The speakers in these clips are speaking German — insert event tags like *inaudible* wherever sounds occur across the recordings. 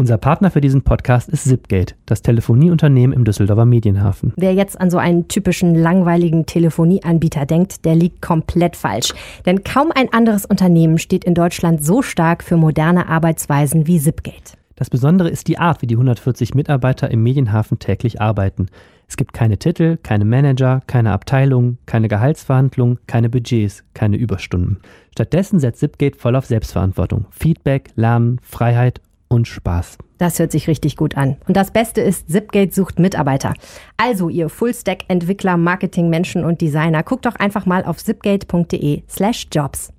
Unser Partner für diesen Podcast ist Zipgate, das Telefonieunternehmen im Düsseldorfer Medienhafen. Wer jetzt an so einen typischen langweiligen Telefonieanbieter denkt, der liegt komplett falsch. Denn kaum ein anderes Unternehmen steht in Deutschland so stark für moderne Arbeitsweisen wie Zipgate. Das Besondere ist die Art, wie die 140 Mitarbeiter im Medienhafen täglich arbeiten. Es gibt keine Titel, keine Manager, keine Abteilungen, keine Gehaltsverhandlungen, keine Budgets, keine Überstunden. Stattdessen setzt Zipgate voll auf Selbstverantwortung, Feedback, Lernen, Freiheit und Spaß. Das hört sich richtig gut an. Und das Beste ist, Zipgate sucht Mitarbeiter. Also ihr Fullstack-Entwickler, Marketing-Menschen und Designer, guckt doch einfach mal auf zipgate.de slash jobs.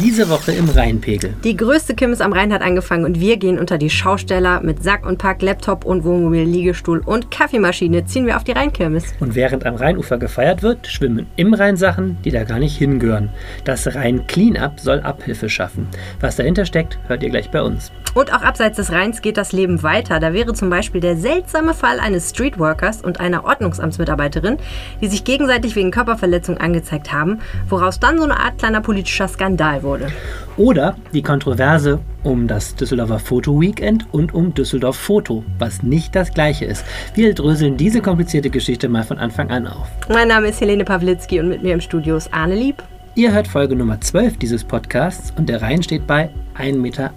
Diese Woche im Rheinpegel. Die größte Kirmes am Rhein hat angefangen und wir gehen unter die Schausteller mit Sack und Pack, Laptop und Wohnmobil, Liegestuhl und Kaffeemaschine ziehen wir auf die Rheinkirmes. Und während am Rheinufer gefeiert wird, schwimmen im Rhein Sachen, die da gar nicht hingehören. Das Rhein Cleanup soll Abhilfe schaffen. Was dahinter steckt, hört ihr gleich bei uns. Und auch abseits des Rheins geht das Leben weiter. Da wäre zum Beispiel der seltsame Fall eines Streetworkers und einer Ordnungsamtsmitarbeiterin, die sich gegenseitig wegen Körperverletzung angezeigt haben, woraus dann so eine Art kleiner politischer Skandal wurde wurde. Oder die Kontroverse um das Düsseldorfer Foto Weekend und um Düsseldorf Foto, was nicht das gleiche ist. Wir dröseln diese komplizierte Geschichte mal von Anfang an auf. Mein Name ist Helene Pawlitzki und mit mir im Studio ist Arne Lieb. Ihr hört Folge Nummer 12 dieses Podcasts und der Rhein steht bei 1,61 Meter.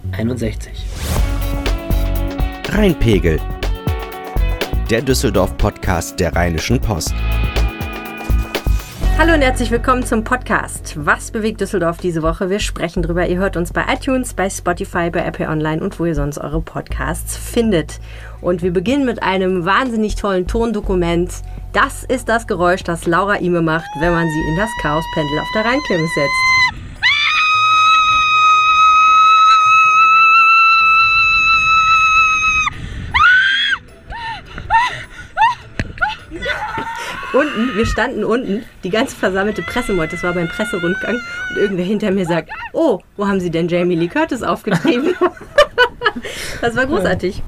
Rheinpegel. Der Düsseldorf-Podcast der Rheinischen Post. Hallo und herzlich willkommen zum Podcast. Was bewegt Düsseldorf diese Woche? Wir sprechen drüber. Ihr hört uns bei iTunes, bei Spotify, bei Apple Online und wo ihr sonst eure Podcasts findet. Und wir beginnen mit einem wahnsinnig tollen Tondokument. Das ist das Geräusch, das Laura Ime macht, wenn man sie in das Chaospendel auf der Rheinkirmes setzt. Unten, wir standen unten, die ganze versammelte Pressemeute, das war beim Presserundgang, und irgendwer hinter mir sagt, oh, wo haben Sie denn Jamie Lee Curtis aufgetrieben? *laughs* das war großartig.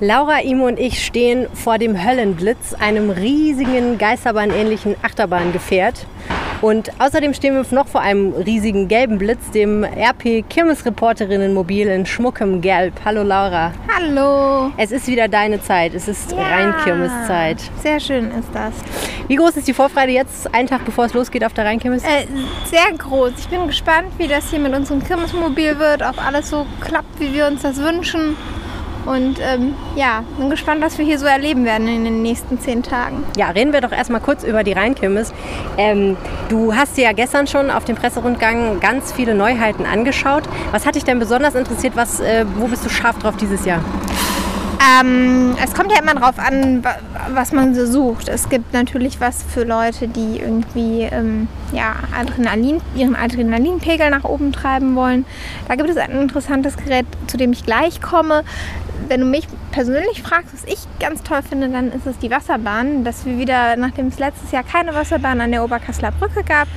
Laura, Imo und ich stehen vor dem Höllenblitz, einem riesigen Geisterbahn-ähnlichen Achterbahngefährt. Und außerdem stehen wir noch vor einem riesigen gelben Blitz, dem RP Kirmesreporterinnenmobil in schmuckem Gelb. Hallo Laura. Hallo. Es ist wieder deine Zeit. Es ist ja, Rheinkirmeszeit. Sehr schön ist das. Wie groß ist die Vorfreude jetzt, einen Tag bevor es losgeht auf der Rheinkirmes? Äh, sehr groß. Ich bin gespannt, wie das hier mit unserem Kirmesmobil wird, ob alles so klappt, wie wir uns das wünschen. Und ähm, ja, bin gespannt, was wir hier so erleben werden in den nächsten zehn Tagen. Ja, reden wir doch erstmal kurz über die Rheinkirmes. Ähm, du hast dir ja gestern schon auf dem Presserundgang ganz viele Neuheiten angeschaut. Was hat dich denn besonders interessiert? Was, äh, wo bist du scharf drauf dieses Jahr? Ähm, es kommt ja immer darauf an, was man so sucht. Es gibt natürlich was für Leute, die irgendwie ähm, ja, Adrenalin, ihren Adrenalinpegel nach oben treiben wollen. Da gibt es ein interessantes Gerät, zu dem ich gleich komme wenn du mich persönlich fragst, was ich ganz toll finde, dann ist es die Wasserbahn. Dass wir wieder, nachdem es letztes Jahr keine Wasserbahn an der Oberkasseler Brücke gab,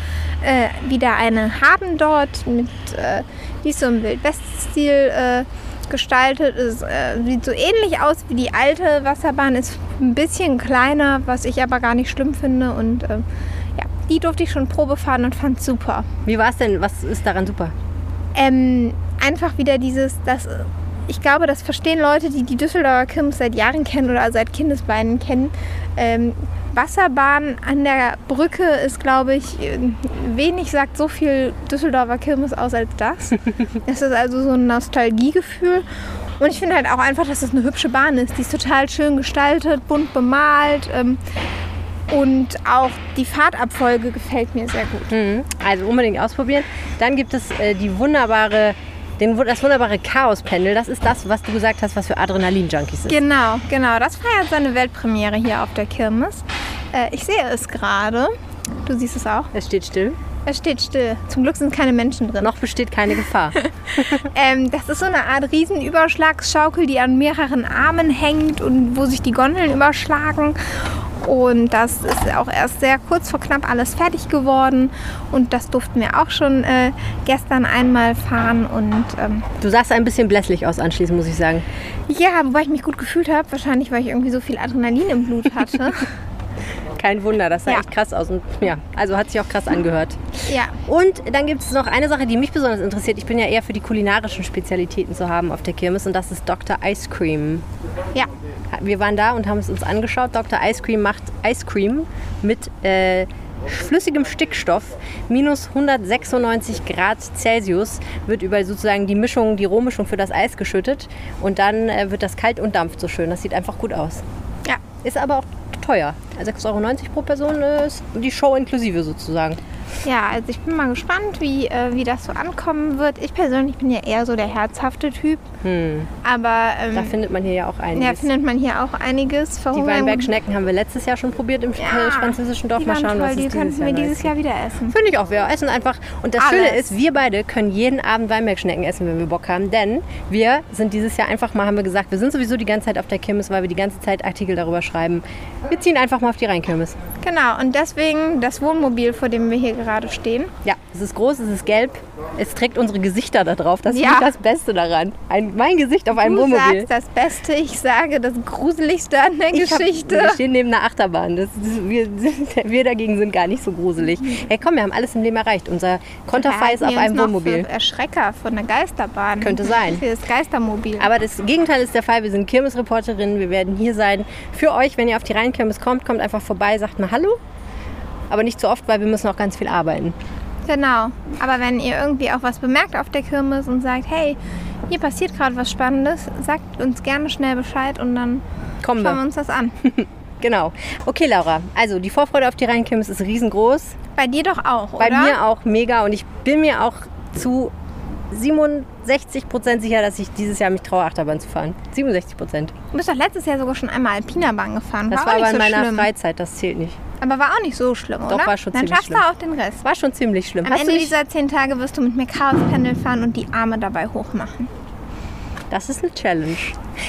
äh, wieder eine haben dort, mit, äh, die ist so im Wildweststil äh, gestaltet. Es äh, sieht so ähnlich aus wie die alte Wasserbahn, ist ein bisschen kleiner, was ich aber gar nicht schlimm finde. Und äh, ja, die durfte ich schon Probe fahren und fand super. Wie war es denn? Was ist daran super? Ähm, einfach wieder dieses, das ich glaube, das verstehen Leute, die die Düsseldorfer Kirmes seit Jahren kennen oder seit Kindesbeinen kennen. Ähm, Wasserbahn an der Brücke ist, glaube ich, wenig sagt so viel Düsseldorfer Kirmes aus als das. *laughs* Es ist also so ein Nostalgiegefühl. Und ich finde halt auch einfach, dass es das eine hübsche Bahn ist. Die ist total schön gestaltet, bunt bemalt. Ähm, und auch die Fahrtabfolge gefällt mir sehr gut. Mhm. Also unbedingt ausprobieren. Dann gibt es äh, die wunderbare den, das wunderbare Chaos-Pendel, das ist das, was du gesagt hast, was für Adrenalin-Junkies ist. Genau, genau. Das feiert seine Weltpremiere hier auf der Kirmes. Äh, ich sehe es gerade. Du siehst es auch. Es steht still. Es steht still. Zum Glück sind keine Menschen drin. Noch besteht keine Gefahr. *laughs* *laughs* ähm, das ist so eine Art Riesenüberschlagsschaukel, die an mehreren Armen hängt und wo sich die Gondeln überschlagen. Und das ist auch erst sehr kurz vor knapp alles fertig geworden. Und das durften wir auch schon äh, gestern einmal fahren. Und, ähm, du sahst ein bisschen blässlich aus anschließend, muss ich sagen. Ja, wobei ich mich gut gefühlt habe. Wahrscheinlich, weil ich irgendwie so viel Adrenalin im Blut hatte. *laughs* Kein Wunder, das sah ja. echt krass aus. Und ja, also hat sich auch krass angehört. Ja. Und dann gibt es noch eine Sache, die mich besonders interessiert. Ich bin ja eher für die kulinarischen Spezialitäten zu haben auf der Kirmes und das ist Dr. Ice Cream. Ja. Wir waren da und haben es uns angeschaut. Dr. Ice Cream macht Ice Cream mit äh, flüssigem Stickstoff, minus 196 Grad Celsius, wird über sozusagen die Mischung, die Rohmischung für das Eis geschüttet und dann äh, wird das kalt und dampft so schön. Das sieht einfach gut aus. Ja. Ist aber auch teuer. 6,90 Euro pro Person ist die Show inklusive sozusagen. Ja, also ich bin mal gespannt, wie, äh, wie das so ankommen wird. Ich persönlich bin ja eher so der herzhafte Typ. Aber ähm, Da findet man hier ja auch ja, einiges. findet man hier auch einiges. die Verhungern- Weinbergschnecken haben wir letztes Jahr schon probiert im Ja, französischen Dorf. Die Mal schauen, toll, was die es könnten dieses wir dieses Jahr wieder essen. Finde ich auch. Wir essen einfach. Und das Alles. Schöne ist, wir beide können jeden Abend Weinbergschnecken essen, wenn wir Bock haben. Denn wir sind dieses Jahr einfach mal, haben wir gesagt, wir sind sowieso die ganze Zeit auf der Kirmes, weil wir die ganze Zeit Artikel darüber schreiben. Wir ziehen einfach mal auf die Rheinkirmes. Genau, und deswegen das Wohnmobil, vor dem wir hier gerade stehen. Ja, es ist groß, es ist gelb. Es trägt unsere Gesichter da drauf. Das Ja. ist das Beste daran. Ein, mein Gesicht auf einem Du Wohnmobil. sagst das Beste, ich sage das Gruseligste an der Ich hab- Geschichte. wir stehen neben einer Achterbahn. Das, das, wir, *laughs* wir dagegen sind gar nicht so gruselig. Hey, komm, wir haben alles im Leben erreicht. Unser Konterfei ist auf uns einem noch Wohnmobil. Für Erschrecker von der Geisterbahn. Könnte sein. Für das Geistermobil. Aber das Gegenteil ist der Fall. Wir sind Kirmesreporterinnen. Wir werden hier sein für euch. Wenn ihr auf die Rheinkirmes kommt, kommt einfach vorbei, sagt mal Hallo. Aber nicht so oft, weil wir müssen auch ganz viel arbeiten. Genau. Aber wenn ihr irgendwie auch was bemerkt auf der Kirmes und sagt, hey, hier passiert gerade was Spannendes, sagt uns gerne schnell Bescheid und dann Kommen schauen wir uns das an. *laughs* Genau. Okay, Laura. Also die Vorfreude auf die Rheinkirmes ist riesengroß. Bei dir doch auch, Bei oder? mir auch mega. Und ich bin mir auch zu 67 Prozent sicher, dass ich dieses Jahr mich traue, Achterbahn zu fahren. 67 Prozent. Du bist doch letztes Jahr sogar schon einmal Alpinerbahn gefahren. Das war, war aber in so meiner schlimm. Freizeit. Das zählt nicht. Aber war auch nicht so schlimm, Doch, oder? war schon Dann ziemlich schaffst du auch den Rest. War schon ziemlich schlimm. Am Hast Ende du dieser zehn Tage wirst du mit mir Chaospendel fahren und die Arme dabei hochmachen. Das ist eine Challenge.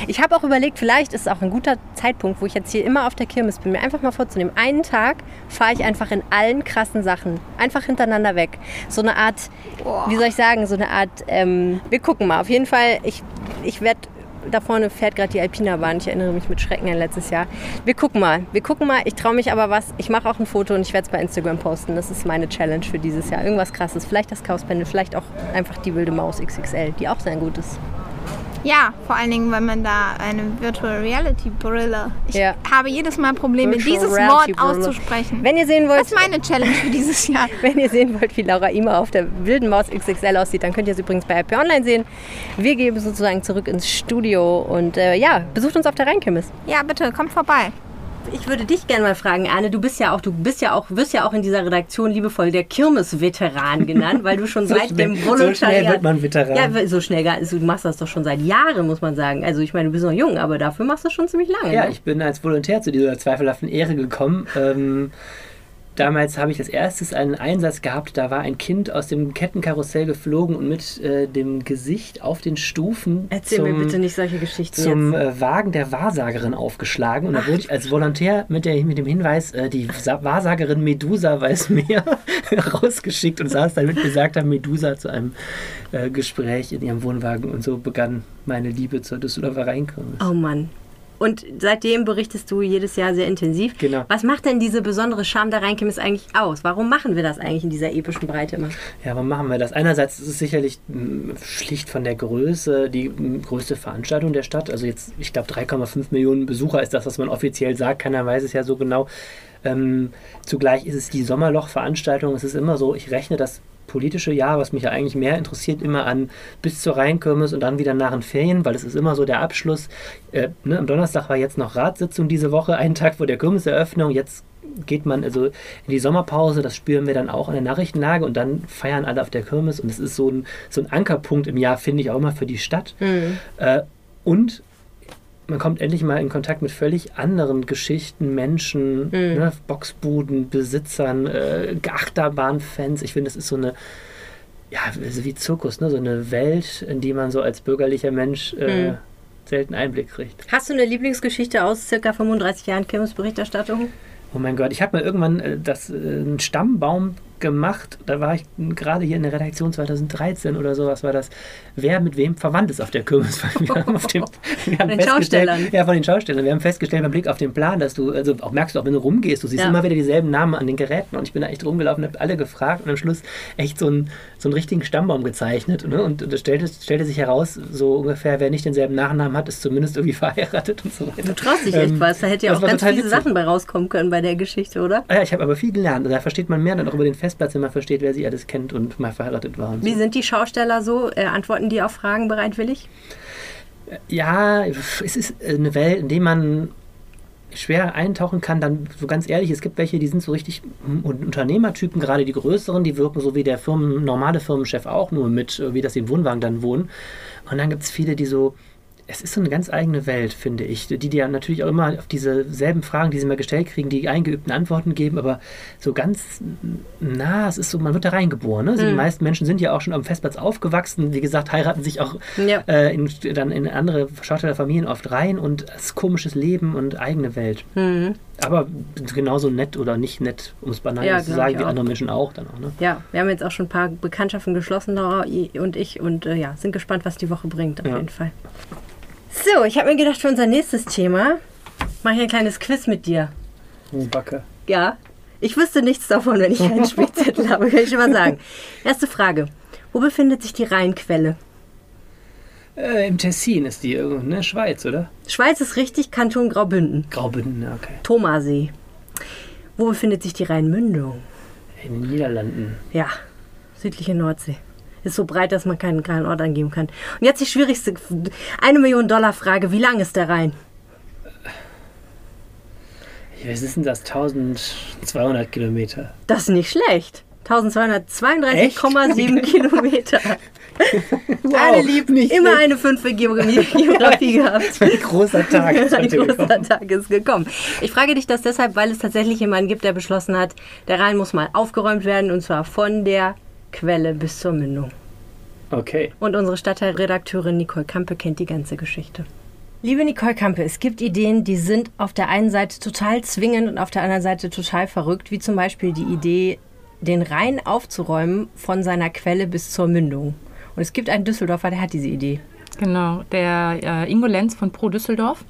Ich habe auch überlegt, vielleicht ist es auch ein guter Zeitpunkt, wo ich jetzt hier immer auf der Kirmes bin, mir einfach mal vorzunehmen. Einen Tag fahre ich einfach in allen krassen Sachen. Einfach hintereinander weg. So eine Art, wie soll ich sagen, so eine Art, ähm, wir gucken mal. Auf jeden Fall, ich, ich werde, da vorne fährt gerade die Alpina-Bahn. Ich erinnere mich mit Schrecken an letztes Jahr. Wir gucken mal. Wir gucken mal. Ich traue mich aber was. Ich mache auch ein Foto und ich werde es bei Instagram posten. Das ist meine Challenge für dieses Jahr. Irgendwas krasses. Vielleicht das Chaospendel, vielleicht auch einfach die wilde Maus XXL, die auch sehr gut ist. Ja, vor allen Dingen, wenn man da eine Virtual Reality Brille. Ich Ja. habe jedes Mal Probleme, Virtual dieses Reality Wort auszusprechen. Wenn ihr sehen wollt, das ist meine Challenge für dieses Jahr. *laughs* Wenn ihr sehen wollt, wie Laura Ima auf der wilden Maus XXL aussieht, dann könnt ihr es übrigens bei RP Online sehen. Wir gehen sozusagen zurück ins Studio und äh, ja, besucht uns auf der Rheinkirmes. Ja, bitte, kommt vorbei. Ich würde dich gerne mal fragen, Arne, du bist ja auch, du bist ja auch, wirst ja auch in dieser Redaktion liebevoll der Kirmes-Veteran genannt, weil du schon So seit schnell- dem so Volontariat... schnell wird man Veteran. Ja, so schnell, also du machst das doch schon seit Jahren, muss man sagen. Also ich meine, du bist noch jung, aber dafür machst du schon ziemlich lange. Ja, ne? ich bin als Volontär zu dieser zweifelhaften Ehre gekommen. Ähm, damals habe ich als erstes einen Einsatz gehabt, da war ein Kind aus dem Kettenkarussell geflogen und mit äh, dem Gesicht auf den Stufen Erzähl mir bitte nicht solche Geschichten zum äh, Wagen der Wahrsagerin aufgeschlagen. Und da wurde ich als Volontär mit, der, mit dem Hinweis, äh, die Sa Wahrsagerin Medusa weiß mehr, *laughs* rausgeschickt und saß dann mit besagter Medusa zu einem äh, Gespräch in ihrem Wohnwagen. Und so begann meine Liebe zur Düsseldorfer Rheinkirmes. Oh Mann. Und seitdem berichtest du jedes Jahr sehr intensiv. Genau. Was macht denn diese besondere Charme der Rheinkirmes eigentlich aus? Warum machen wir das eigentlich in dieser epischen Breite immer? Ja, warum machen wir das? Einerseits ist es sicherlich mh, schlicht von der Größe die mh, größte Veranstaltung der Stadt. Also jetzt, ich glaube, 3,5 Millionen Besucher ist das, was man offiziell sagt. Keiner weiß es ja so genau. Ähm, zugleich ist es die Sommerloch-Veranstaltung. Es ist immer so, ich rechne das politische Jahr, was mich ja eigentlich mehr interessiert, immer an bis zur Rheinkirmes und dann wieder nach den Ferien, weil es ist immer so der Abschluss. Äh, ne, am Donnerstag war jetzt noch Ratssitzung diese Woche, einen Tag vor der Kirmeseröffnung. Jetzt geht man also in die Sommerpause, das spüren wir dann auch in der Nachrichtenlage und dann feiern alle auf der Kirmes und es ist so ein, so ein Ankerpunkt im Jahr, finde ich auch immer für die Stadt. Äh, und man kommt endlich mal in Kontakt mit völlig anderen Geschichten, Menschen, ne, Boxbuden, Besitzern, äh, Achterbahnfans. Ich finde, das ist so eine, ja, so wie Zirkus, ne? so eine Welt, in die man so als bürgerlicher Mensch äh, selten Einblick kriegt. Hast du eine Lieblingsgeschichte aus circa 35 Jahren Kirmesberichterstattung? Oh mein Gott, ich habe mal irgendwann äh, das, äh, einen Stammbaum gemacht, da war ich gerade hier in der Redaktion 2013 oder sowas war das, wer mit wem verwandt ist auf der Kirmes. *laughs* Wir haben auf dem, wir haben Von den Schaustellern. Ja, von den Schaustellern. Wir haben festgestellt beim Blick auf den Plan, dass du, also auch merkst du auch, wenn du rumgehst, du siehst Ja. immer wieder dieselben Namen an den Geräten und ich bin da echt rumgelaufen, habe alle gefragt und am Schluss echt so einen, so einen richtigen Stammbaum gezeichnet. Ne? Und das stellte, stellte sich heraus, so ungefähr, wer nicht denselben Nachnamen hat, ist zumindest irgendwie *laughs* verheiratet und so weiter. Du traust dich echt Ähm, was. Da hätte ja auch ganz viele witzig. Sachen bei rauskommen können bei der Geschichte, oder? Ah Ja, ich habe aber viel gelernt. Da versteht man mehr dann auch über den Festplatz, wenn man versteht, wer sie alles kennt und mal verheiratet war. Wie so. sind die Schausteller so? Äh, antworten die auf Fragen bereitwillig? Ja, es ist eine Welt, in der man schwer eintauchen kann, dann so ganz ehrlich, es gibt welche, die sind so richtig hm, Unternehmertypen, gerade die größeren, die wirken so wie der Firmen, normale Firmenchef auch, nur mit, äh, wie das sie im Wohnwagen dann wohnen. Und dann gibt es viele, die so, es ist so eine ganz eigene Welt, finde ich, die ja natürlich auch immer auf diese selben Fragen, die sie mal gestellt kriegen, die eingeübten Antworten geben, aber so ganz nah, es ist so, man wird da reingeboren. Ne? Also Die meisten Menschen sind ja auch schon am Festplatz aufgewachsen, wie gesagt, heiraten sich auch Ja. äh, in, dann in andere Schaustellerfamilien oft rein und es ist komisches Leben und eigene Welt. Mhm. Aber genauso nett oder nicht nett, um es banal Ja, zu sagen, wie auch. andere Menschen auch dann auch. Ne? Ja, wir haben jetzt auch schon ein paar Bekanntschaften geschlossen, Laura und ich, und äh, ja, sind gespannt, was die Woche bringt, auf jeden Fall. So, ich habe mir gedacht, für unser nächstes Thema mache ich ein kleines Quiz mit dir. Oh, Backe. Ja, ich wüsste nichts davon, wenn ich keinen Spickzettel habe, kann ich schon mal sagen. Erste Frage. Wo befindet sich die Rheinquelle? Äh, Im Tessin ist die irgendwo, ne? Schweiz, oder? Schweiz ist richtig, Kanton Graubünden. Graubünden, ja, okay. Thomasee. Wo befindet sich die Rheinmündung? In den Niederlanden. Ja, südliche Nordsee. Ist so breit, dass man keinen kleinen Ort angeben kann. Und jetzt die schwierigste, eine Million Dollar Frage. Wie lang ist der Rhein? Was ist denn das? 1200 Kilometer. Das ist nicht schlecht. 1232,7 *laughs* Kilometer. Alle lieb, nicht immer eine 5 für *laughs* Geografie, gehabt. Ein großer Tag ist *laughs* Ein großer gekommen. Tag ist gekommen. Ich frage dich das deshalb, weil es tatsächlich jemanden gibt, der beschlossen hat, der Rhein muss mal aufgeräumt werden und zwar von der Quelle bis zur Mündung. Okay. Und unsere Stadtteilredakteurin Nicole Kampe kennt die ganze Geschichte. Liebe Nicole Kampe, es gibt Ideen, die sind auf der einen Seite total zwingend und auf der anderen Seite total verrückt, wie zum Beispiel die Idee, den Rhein aufzuräumen von seiner Quelle bis zur Mündung. Und es gibt einen Düsseldorfer, der hat diese Idee. Genau, der äh, Ingo Lenz von Pro Düsseldorf.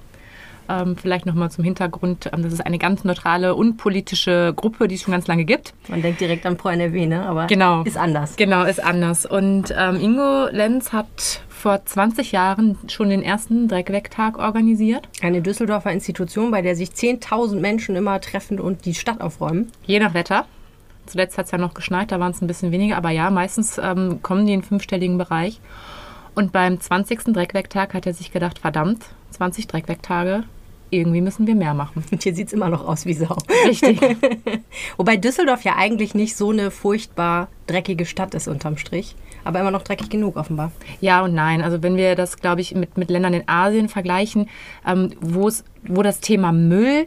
Ähm, vielleicht nochmal zum Hintergrund. Ähm, das ist eine ganz neutrale, unpolitische Gruppe, die es schon ganz lange gibt. Man denkt direkt an Pro NRW, ne? aber Genau. ist anders. Genau, ist anders. Und ähm, Ingo Lenz hat vor 20 Jahren schon den ersten Dreckwegtag organisiert. Eine Düsseldorfer Institution, bei der sich 10.000 Menschen immer treffen und die Stadt aufräumen. Je nach Wetter. Zuletzt hat es ja noch geschneit, da waren es ein bisschen weniger. Aber ja, meistens ähm, kommen die in den fünfstelligen Bereich. Und beim 20. Dreckwegtag hat er sich gedacht, verdammt, 20 Dreckwegtage, irgendwie müssen wir mehr machen. Und *laughs* hier sieht es immer noch aus wie Sau. Richtig. *laughs* Wobei Düsseldorf ja eigentlich nicht so eine furchtbar dreckige Stadt ist unterm Strich. Aber immer noch dreckig genug offenbar. Ja und nein. Also wenn wir das, glaube ich, mit, mit Ländern in Asien vergleichen, ähm, wo das Thema Müll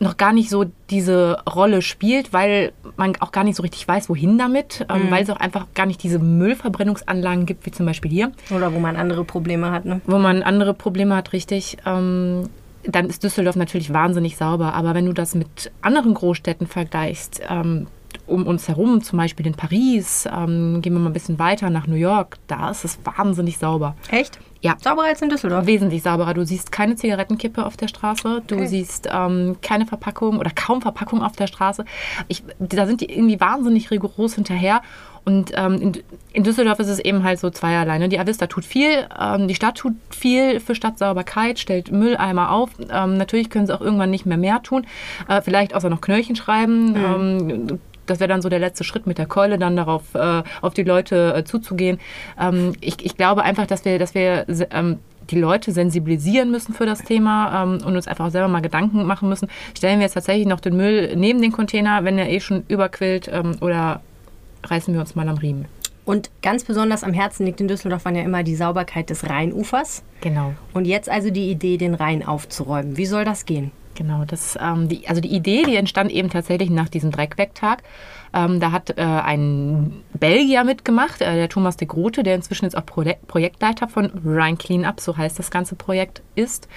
noch gar nicht so diese Rolle spielt, weil man auch gar nicht so richtig weiß, wohin damit, ähm, weil es auch einfach gar nicht diese Müllverbrennungsanlagen gibt, wie zum Beispiel hier, Oder wo man andere Probleme hat, ne? wo man andere Probleme hat, richtig. Ähm, dann ist Düsseldorf natürlich wahnsinnig sauber. Aber wenn du das mit anderen Großstädten vergleichst, ähm, um uns herum, zum Beispiel in Paris, ähm, gehen wir mal ein bisschen weiter nach New York, da ist es wahnsinnig sauber. Echt? Ja. Sauberer als in Düsseldorf. Wesentlich sauberer. Du siehst keine Zigarettenkippe auf der Straße, du Okay. siehst ähm, keine Verpackung oder kaum Verpackung auf der Straße. Ich, da sind die irgendwie wahnsinnig rigoros hinterher. Und ähm, in, in Düsseldorf ist es eben halt so zweierlei. Ne? Die Avista tut viel, ähm, die Stadt tut viel für Stadtsauberkeit, stellt Mülleimer auf. Ähm, natürlich können sie auch irgendwann nicht mehr mehr tun. Äh, vielleicht außer noch Knöllchen schreiben. Ähm, das wäre dann so der letzte Schritt mit der Keule, dann darauf äh, auf die Leute äh, zuzugehen. Ähm, ich, ich glaube einfach, dass wir, dass wir ähm, die Leute sensibilisieren müssen für das Thema ähm, und uns einfach auch selber mal Gedanken machen müssen. Stellen wir jetzt tatsächlich noch den Müll neben den Container, wenn er eh schon überquillt, ähm, oder reißen wir uns mal am Riemen? Und ganz besonders am Herzen liegt in Düsseldorf ja immer die Sauberkeit des Rheinufers. Genau. Und jetzt also die Idee, den Rhein aufzuräumen. Wie soll das gehen? Genau, das, ähm, die, also die Idee, die entstand eben tatsächlich nach diesem Dreckwegtag. Ähm, da hat äh, ein Belgier mitgemacht, äh, der Thomas de Grote, der inzwischen jetzt auch Pro Projektleiter von Rhine Cleanup, so heißt das ganze Projekt, ist.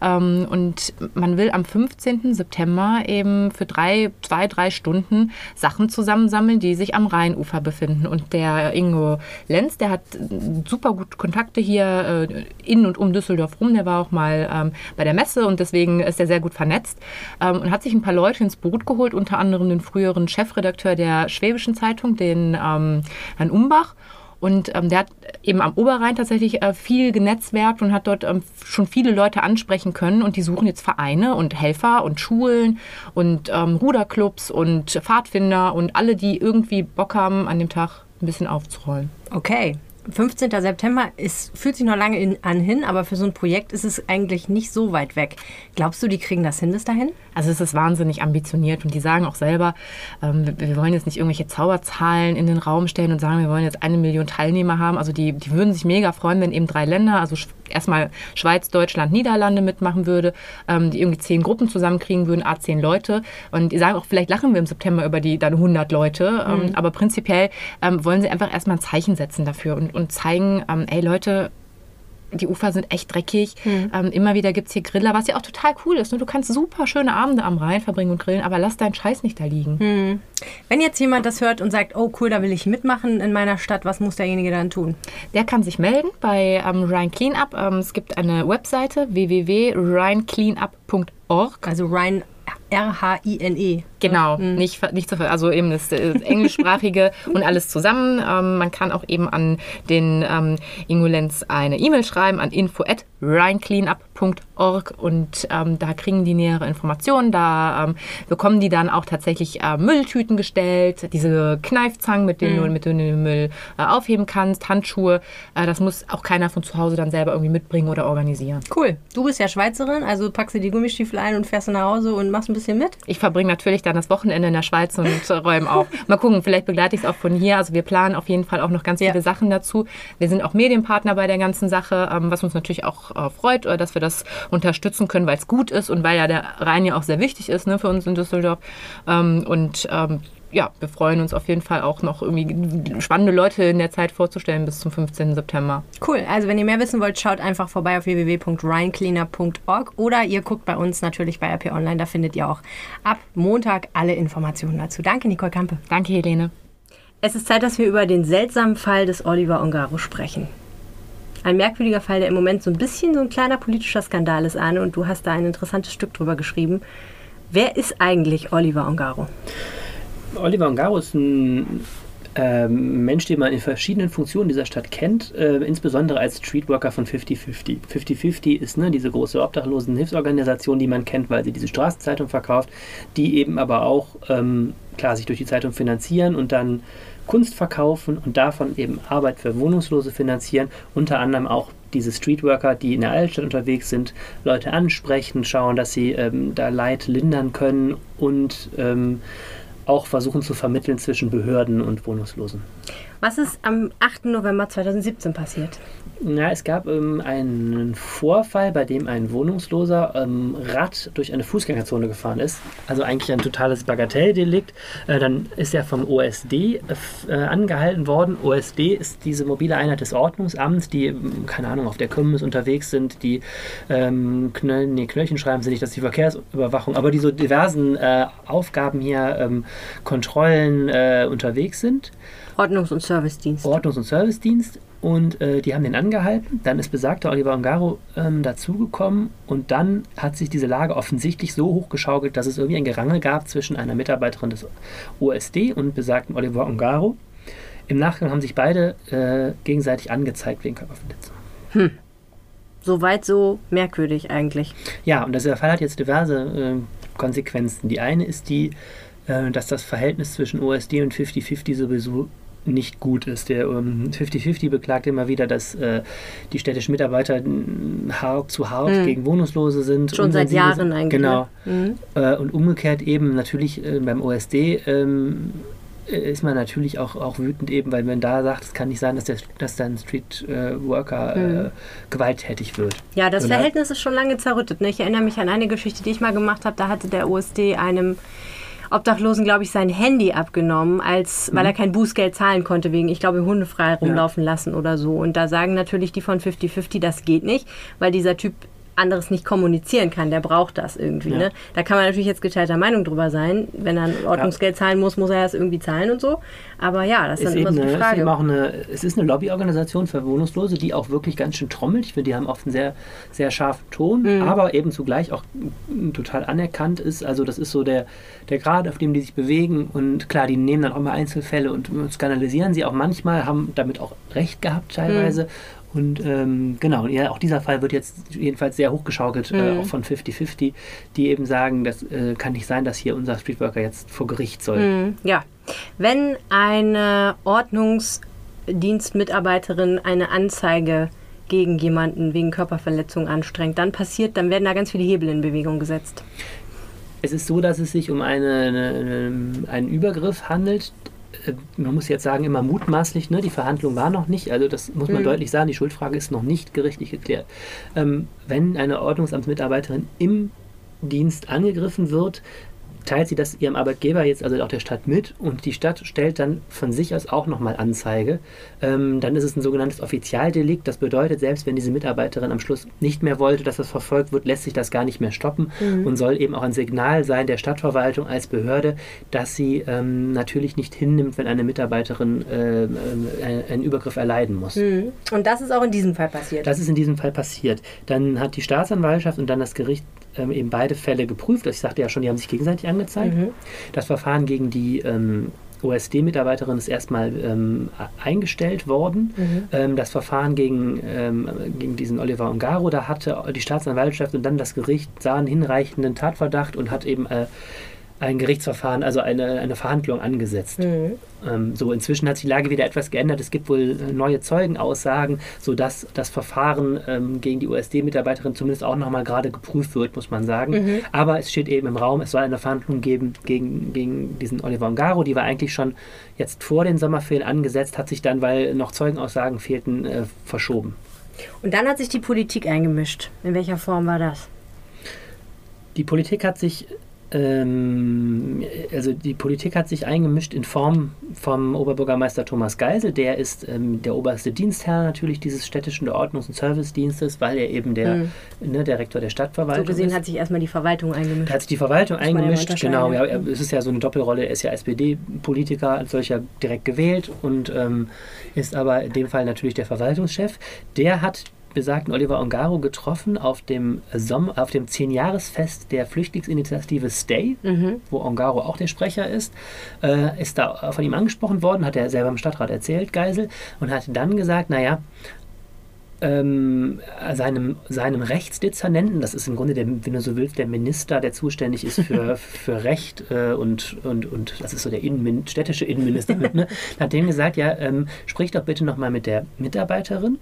Ähm, und man will am 15. September eben für drei, zwei, drei Stunden Sachen zusammensammeln, die sich am Rheinufer befinden. Und der Ingo Lenz, der hat super gut Kontakte hier äh, in und um Düsseldorf rum. Der war auch mal ähm, bei der Messe und deswegen ist er sehr gut vernetzt ähm, und hat sich ein paar Leute ins Boot geholt, unter anderem den früheren Chefredakteur der Schwäbischen Zeitung, den ähm, Herrn Umbach. Und ähm, der hat eben am Oberrhein tatsächlich äh, viel genetzwerkt und hat dort ähm, schon viele Leute ansprechen können. Und die suchen jetzt Vereine und Helfer und Schulen und ähm, Ruderclubs und Pfadfinder und alle, die irgendwie Bock haben, an dem Tag ein bisschen aufzurollen. Okay, 15. September ist, fühlt sich noch lange in, an hin, aber für so ein Projekt ist es eigentlich nicht so weit weg. Glaubst du, die kriegen das hin bis dahin? Also es ist wahnsinnig ambitioniert und die sagen auch selber, ähm, wir wollen jetzt nicht irgendwelche Zauberzahlen in den Raum stellen und sagen, wir wollen jetzt eine Million Teilnehmer haben. Also die, die würden sich mega freuen, wenn eben drei Länder, also erstmal Schweiz, Deutschland, Niederlande mitmachen würde, ähm, die irgendwie zehn Gruppen zusammenkriegen würden, a zehn Leute. Und die sagen auch, vielleicht lachen wir im September über die dann 100 Leute. Ähm, mhm. aber prinzipiell ähm, wollen sie einfach erstmal ein Zeichen setzen dafür und, und zeigen, ähm, ey Leute, die Ufer sind echt dreckig. Mhm. Ähm, immer wieder gibt es hier Griller, was ja auch total cool ist. Ne? Du kannst super schöne Abende am Rhein verbringen und grillen, aber lass deinen Scheiß nicht da liegen. Mhm. Wenn jetzt jemand das hört und sagt, oh cool, da will ich mitmachen in meiner Stadt, was muss derjenige dann tun? Der kann sich melden bei ähm, Rhine Cleanup. Ähm, es gibt eine Webseite www.rhinecleanup.org. Also Rhine R-H-I-N-E. Genau, mhm. nicht, nicht zu also eben das, das englischsprachige *laughs* und alles zusammen. Ähm, man kann auch eben an den ähm, Ingolenz eine E-Mail schreiben an info at rhinecleanup.org und ähm, da kriegen die nähere Informationen. Da ähm, bekommen die dann auch tatsächlich äh, Mülltüten gestellt, diese Kneifzangen, mit denen, mhm. du, mit denen du den Müll äh, aufheben kannst, Handschuhe. Äh, das muss auch keiner von zu Hause dann selber irgendwie mitbringen oder organisieren. Cool. Du bist ja Schweizerin, also packst du die Gummistiefel ein und fährst nach Hause und machst ein bisschen mit? Ich verbringe natürlich dann das Wochenende in der Schweiz und *laughs* räume auf. Mal gucken, vielleicht begleite ich es auch von hier. Also wir planen auf jeden Fall auch noch ganz ja. viele Sachen dazu. Wir sind auch Medienpartner bei der ganzen Sache, ähm, was uns natürlich auch äh, freut, äh, dass wir das unterstützen können, weil es gut ist und weil ja der Rhein ja auch sehr wichtig ist ne, für uns in Düsseldorf. Ähm, und ähm, ja, wir freuen uns auf jeden Fall auch noch irgendwie spannende Leute in der Zeit vorzustellen bis zum 15. September. Cool. Also wenn ihr mehr wissen wollt, schaut einfach vorbei auf www.rheincleaner.org oder ihr guckt bei uns natürlich bei RP Online. Da findet ihr auch ab Montag alle Informationen dazu. Danke, Nicole Kampe. Danke, Helene. Es ist Zeit, dass wir über den seltsamen Fall des Oliver Ongaro sprechen. Ein merkwürdiger Fall, der im Moment so ein bisschen so ein kleiner politischer Skandal ist, Arne, und du hast da ein interessantes Stück drüber geschrieben. Wer ist eigentlich Oliver Ongaro? Oliver Ongaro ist ein äh, Mensch, den man in verschiedenen Funktionen dieser Stadt kennt, äh, insbesondere als Streetworker von 50-50. 50-50 ist ne, diese große Obdachlosenhilfsorganisation, die man kennt, weil sie diese Straßenzeitung verkauft, die eben aber auch ähm, klar sich durch die Zeitung finanzieren und dann Kunst verkaufen und davon eben Arbeit für Wohnungslose finanzieren, unter anderem auch diese Streetworker, die in der Altstadt unterwegs sind, Leute ansprechen, schauen, dass sie ähm, da Leid lindern können und ähm, auch versuchen zu vermitteln zwischen Behörden und Wohnungslosen. Was ist am 8. November 2017 passiert? Ja, es gab ähm, einen Vorfall, bei dem ein Wohnungsloser ähm, Rad durch eine Fußgängerzone gefahren ist. Also eigentlich ein totales Bagatelldelikt. Äh, dann ist er vom OSD äh, angehalten worden. OSD ist diese mobile Einheit des Ordnungsamts, die, ähm, keine Ahnung, auf der Kirmes unterwegs sind, die ähm, Knöll, nee, Knöllchen schreiben sie nicht, das ist die Verkehrsüberwachung, aber die so diversen äh, Aufgaben hier, ähm, Kontrollen äh, unterwegs sind. Ordnungs- und Servicedienst. Ordnungs- und Servicedienst. Und äh, die haben den angehalten. Dann ist besagter Oliver Ongaro ähm, dazugekommen. Und dann hat sich diese Lage offensichtlich so hochgeschaukelt, dass es irgendwie ein Gerangel gab zwischen einer Mitarbeiterin des OSD und besagten Oliver Ongaro. Im Nachgang haben sich beide äh, gegenseitig angezeigt wegen Körperverletzung. Hm. Soweit so merkwürdig eigentlich. Ja, und der Fall hat jetzt diverse äh, Konsequenzen. Die eine ist die, äh, dass das Verhältnis zwischen OSD und 50-50 sowieso nicht gut ist. Der 50-50 ähm, beklagt immer wieder, dass äh, die städtischen Mitarbeiter hart zu hart mhm. gegen Wohnungslose sind. Schon seit Jahren eigentlich. Genau. Mhm. Äh, und umgekehrt eben natürlich äh, beim OSD ähm, ist man natürlich auch, auch wütend eben, weil man da sagt, es kann nicht sein, dass, der, dass dann Street äh, Worker mhm. gewalttätig wird. Ja, das Verhältnis ist schon lange zerrüttet. Ne? Ich erinnere mich an eine Geschichte, die ich mal gemacht habe. Da hatte der OSD einem Obdachlosen, glaube ich, sein Handy abgenommen, als, weil er kein Bußgeld zahlen konnte, wegen, ich glaube, hundefrei rumlaufen lassen oder so. Und da sagen natürlich die von 50-50, das geht nicht, weil dieser Typ anderes nicht kommunizieren kann, der braucht das irgendwie. Ja. Ne? Da kann man natürlich jetzt geteilter Meinung drüber sein. Wenn er ein Ordnungsgeld zahlen muss, muss er das irgendwie zahlen und so. Aber ja, das ist ist dann immer so die eine, ist Frage. auch eine, es ist eine Lobbyorganisation für Wohnungslose, die auch wirklich ganz schön trommelt. Ich finde, die haben oft einen sehr, sehr scharfen Ton, Mhm. aber eben zugleich auch total anerkannt ist. Also das ist so der, der Grad, auf dem die sich bewegen. Und klar, die nehmen dann auch mal Einzelfälle und skandalisieren sie auch manchmal, haben damit auch recht gehabt teilweise. Mhm. Und ähm, genau, ja, auch dieser Fall wird jetzt jedenfalls sehr hochgeschaukelt, äh, Mhm. auch von 50-50, die eben sagen, das äh, kann nicht sein, dass hier unser Streetworker jetzt vor Gericht soll. Mhm, Ja. Wenn eine Ordnungsdienstmitarbeiterin eine Anzeige gegen jemanden wegen Körperverletzung anstrengt, dann passiert, dann werden da ganz viele Hebel in Bewegung gesetzt. Es ist so, dass es sich um eine, eine, einen Übergriff handelt. Äh, Man muss jetzt sagen, immer mutmaßlich, ne? die Verhandlung war noch nicht, also das muss man Mhm. deutlich sagen, die Schuldfrage ist noch nicht gerichtlich geklärt. Ähm, wenn eine Ordnungsamtsmitarbeiterin im Dienst angegriffen wird, teilt sie das ihrem Arbeitgeber jetzt, also auch der Stadt, mit und die Stadt stellt dann von sich aus auch nochmal Anzeige. Ähm, dann ist es ein sogenanntes Offizialdelikt. Das bedeutet, selbst wenn diese Mitarbeiterin am Schluss nicht mehr wollte, dass das verfolgt wird, lässt sich das gar nicht mehr stoppen und soll eben auch ein Signal sein der Stadtverwaltung als Behörde, dass sie ähm, natürlich nicht hinnimmt, wenn eine Mitarbeiterin äh, äh, einen Übergriff erleiden muss. Mhm. Und das ist auch in diesem Fall passiert. Das ist in diesem Fall passiert. Dann hat die Staatsanwaltschaft und dann das Gericht ähm, eben beide Fälle geprüft. Ich sagte ja schon, die haben sich gegenseitig angezeigt. Mhm. Das Verfahren gegen die ähm, OSD-Mitarbeiterin ist erstmal ähm, eingestellt worden. Mhm. Ähm, das Verfahren gegen, ähm, gegen diesen Oliver Ongaro, da hatte die Staatsanwaltschaft und dann das Gericht sahen hinreichenden Tatverdacht und hat eben äh, ein Gerichtsverfahren, also eine, eine Verhandlung angesetzt. Mhm. Ähm, so, inzwischen hat sich die Lage wieder etwas geändert. Es gibt wohl äh, neue Zeugenaussagen, sodass das Verfahren ähm, gegen die USD-Mitarbeiterin zumindest auch nochmal gerade geprüft wird, muss man sagen. Mhm. Aber es steht eben im Raum, es soll eine Verhandlung geben gegen, gegen diesen Oliver Ongaro. Die war eigentlich schon jetzt vor den Sommerferien angesetzt, hat sich dann, weil noch Zeugenaussagen fehlten, äh, verschoben. Und dann hat sich die Politik eingemischt. In welcher Form war das? Die Politik hat sich ähm, also die Politik hat sich eingemischt in Form vom Oberbürgermeister Thomas Geisel. Der ist ähm, der oberste Dienstherr natürlich dieses städtischen Ordnungs- und Servicedienstes, weil er eben der Mhm. ne, Direktor der So Stadtverwaltung gesehen ist. hat sich erstmal die Verwaltung eingemischt. Da hat sich die Verwaltung ja eingemischt, genau. Ja, ja. er- es ist ja so eine Doppelrolle. Er ist ja SPD-Politiker, als solcher direkt gewählt und ähm, ist aber in dem Fall natürlich der Verwaltungschef. Der hat besagten Oliver Ongaro getroffen auf dem, Sommer, auf dem 10-Jahresfest der Flüchtlingsinitiative Stay, Mhm. wo Ongaro auch der Sprecher ist, äh, ist da von ihm angesprochen worden, hat er selber im Stadtrat erzählt, Geisel, und hat dann gesagt, naja, ähm, seinem, seinem Rechtsdezernenten, das ist im Grunde, der, wenn du so willst, der Minister, der zuständig ist für, *laughs* für Recht äh, und, und, und das ist so der Innenmin städtische Innenminister, *laughs* ne? hat dem gesagt, ja, ähm, sprich doch bitte nochmal mit der Mitarbeiterin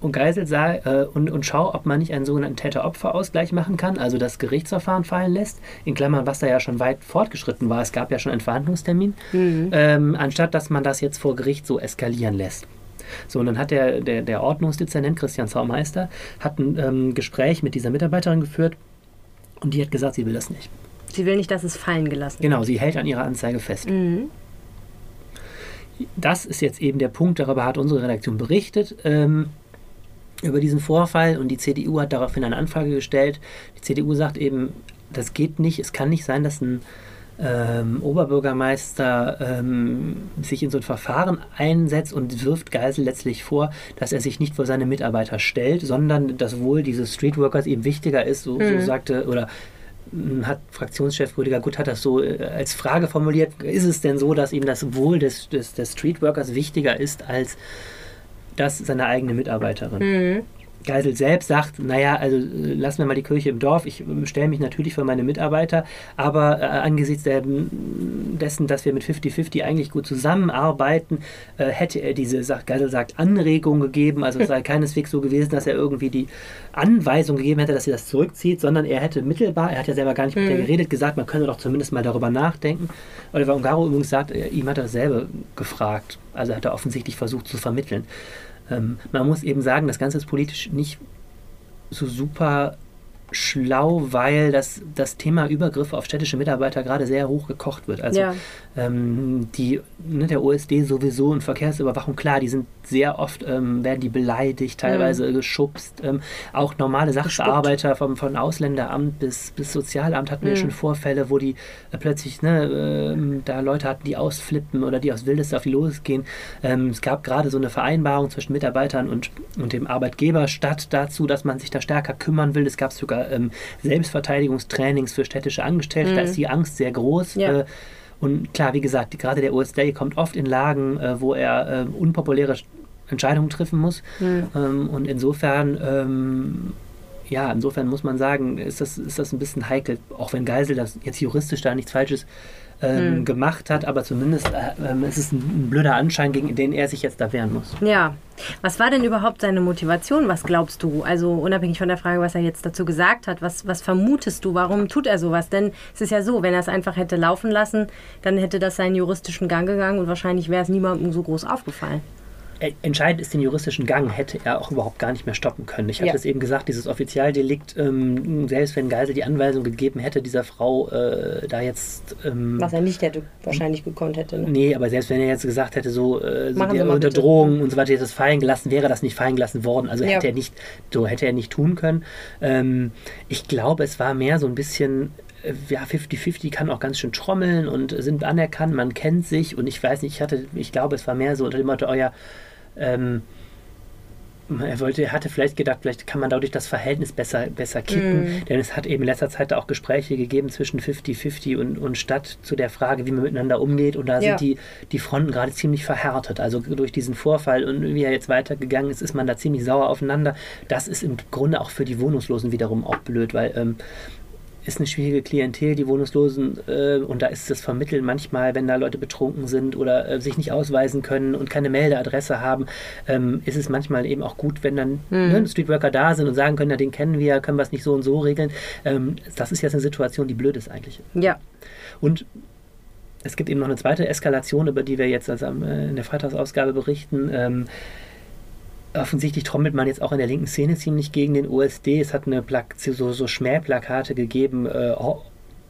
und Geisel sah äh, und, und schau, ob man nicht einen sogenannten Täter-Opfer-Ausgleich machen kann, also das Gerichtsverfahren fallen lässt, in Klammern, was da ja schon weit fortgeschritten war, es gab ja schon einen Verhandlungstermin, Mhm. ähm, anstatt dass man das jetzt vor Gericht so eskalieren lässt. So, und dann hat der, der, der Ordnungsdezernent Christian Zaumeister hat ein ähm, Gespräch mit dieser Mitarbeiterin geführt und die hat gesagt, sie will das nicht. Sie will nicht, dass es fallen gelassen Genau, sie hält an ihrer Anzeige fest. wird. Mhm. Das ist jetzt eben der Punkt, darüber hat unsere Redaktion berichtet, ähm, über diesen Vorfall und die CDU hat daraufhin eine Anfrage gestellt. Die CDU sagt eben, das geht nicht, es kann nicht sein, dass ein ähm, Oberbürgermeister ähm, sich in so ein Verfahren einsetzt und wirft Geisel letztlich vor, dass er sich nicht vor seine Mitarbeiter stellt, sondern das Wohl dieses Streetworkers ihm wichtiger ist, so, so sagte, oder mh, hat Fraktionschef Rüdiger Gut hat das so äh, als Frage formuliert, ist es denn so, dass ihm das Wohl des, des, des Streetworkers wichtiger ist als das seiner eigenen Mitarbeiterin? Mhm. Geisel selbst sagt, naja, also äh, lassen wir mal die Kirche im Dorf, ich äh, stelle mich natürlich für meine Mitarbeiter, aber äh, angesichts der, dessen, dass wir mit 50-50 eigentlich gut zusammenarbeiten, äh, hätte er diese, sagt, Geisel sagt, Anregung gegeben, also es sei *laughs* keineswegs so gewesen, dass er irgendwie die Anweisung gegeben hätte, dass sie das zurückzieht, sondern er hätte mittelbar, er hat ja selber gar nicht mit der geredet, gesagt, man könne doch zumindest mal darüber nachdenken. Oliver Ungaro übrigens sagt, äh, ihm hat er dasselbe gefragt, also hat er offensichtlich versucht zu vermitteln. Ähm, man muss eben sagen, das Ganze ist politisch nicht so super schlau, weil das, das Thema Übergriffe auf städtische Mitarbeiter gerade sehr hoch gekocht wird. Also Ja. ähm, die, ne, der OSD sowieso und Verkehrsüberwachung, klar, die sind sehr oft, ähm, werden die beleidigt, teilweise geschubst. Ähm, auch normale Sachbearbeiter vom, von Ausländeramt bis, bis Sozialamt hatten wir schon Vorfälle, wo die äh, plötzlich ne, ähm, da Leute hatten, die ausflippen oder die aus Wildeste auf die losgehen. Ähm, es gab gerade so eine Vereinbarung zwischen Mitarbeitern und, und dem Arbeitgeber statt dazu, dass man sich da stärker kümmern will. Es gab sogar ähm, Selbstverteidigungstrainings für städtische Angestellte. Da ist die Angst sehr groß. Ja. Äh, und klar, wie gesagt, gerade der OSD kommt oft in Lagen, äh, wo er äh, unpopuläre Entscheidungen treffen muss. Ähm, und insofern, ähm, ja, insofern muss man sagen, ist das, ist das ein bisschen heikel, auch wenn Geisel das jetzt juristisch da nichts Falsches ähm, gemacht hat, aber zumindest äh, ähm, es ist ein, ein blöder Anschein, gegen den er sich jetzt da wehren muss. Ja. Was war denn überhaupt seine Motivation? Was glaubst du? Also unabhängig von der Frage, was er jetzt dazu gesagt hat, was, was vermutest du? Warum tut er sowas? Denn es ist ja so, wenn er es einfach hätte laufen lassen, dann hätte das seinen juristischen Gang gegangen und wahrscheinlich wäre es niemandem so groß aufgefallen. Äh, Entscheidend ist, den juristischen Gang hätte er auch überhaupt gar nicht mehr stoppen können. Ich hatte Ja. es eben gesagt, dieses Offizialdelikt, ähm, selbst wenn Geisel die Anweisung gegeben hätte, dieser Frau äh, da jetzt ähm, Was er nicht hätte wahrscheinlich gekonnt hätte. Ne? Nee, aber selbst wenn er jetzt gesagt hätte, so äh, so unter. Drohung und so weiter, hätte das fallen gelassen, wäre das nicht fallen gelassen worden. Also Ja. hätte er nicht, so hätte er nicht tun können. Ähm, ich glaube, es war mehr so ein bisschen, äh, ja, 50-50 kann auch ganz schön trommeln und sind anerkannt, man kennt sich und ich weiß nicht, ich hatte, ich glaube, es war mehr so unter dem Motto, euer ähm, er wollte, er hatte vielleicht gedacht, vielleicht kann man dadurch das Verhältnis besser, besser kippen. Denn es hat eben in letzter Zeit auch Gespräche gegeben zwischen 50-50 und, und Stadt zu der Frage, wie man miteinander umgeht. Und da Ja. sind die, die Fronten gerade ziemlich verhärtet. Also durch diesen Vorfall und wie er jetzt weitergegangen ist, ist man da ziemlich sauer aufeinander. Das ist im Grunde auch für die Wohnungslosen wiederum auch blöd, weil ähm, ist eine schwierige Klientel, die Wohnungslosen, äh, und da ist das Vermitteln manchmal, wenn da Leute betrunken sind oder äh, sich nicht ausweisen können und keine Meldeadresse haben, ähm, ist es manchmal eben auch gut, wenn dann ne, Streetworker da sind und sagen können, ja, den kennen wir, können wir es nicht so und so regeln. Ähm, das ist jetzt eine Situation, die blöd ist eigentlich. Ja. Und es gibt eben noch eine zweite Eskalation, über die wir jetzt also äh, in der Freitagsausgabe berichten. Ähm, offensichtlich trommelt man jetzt auch in der linken Szene ziemlich gegen den OSD. Es hat eine Plak so, so Schmähplakate gegeben. Äh,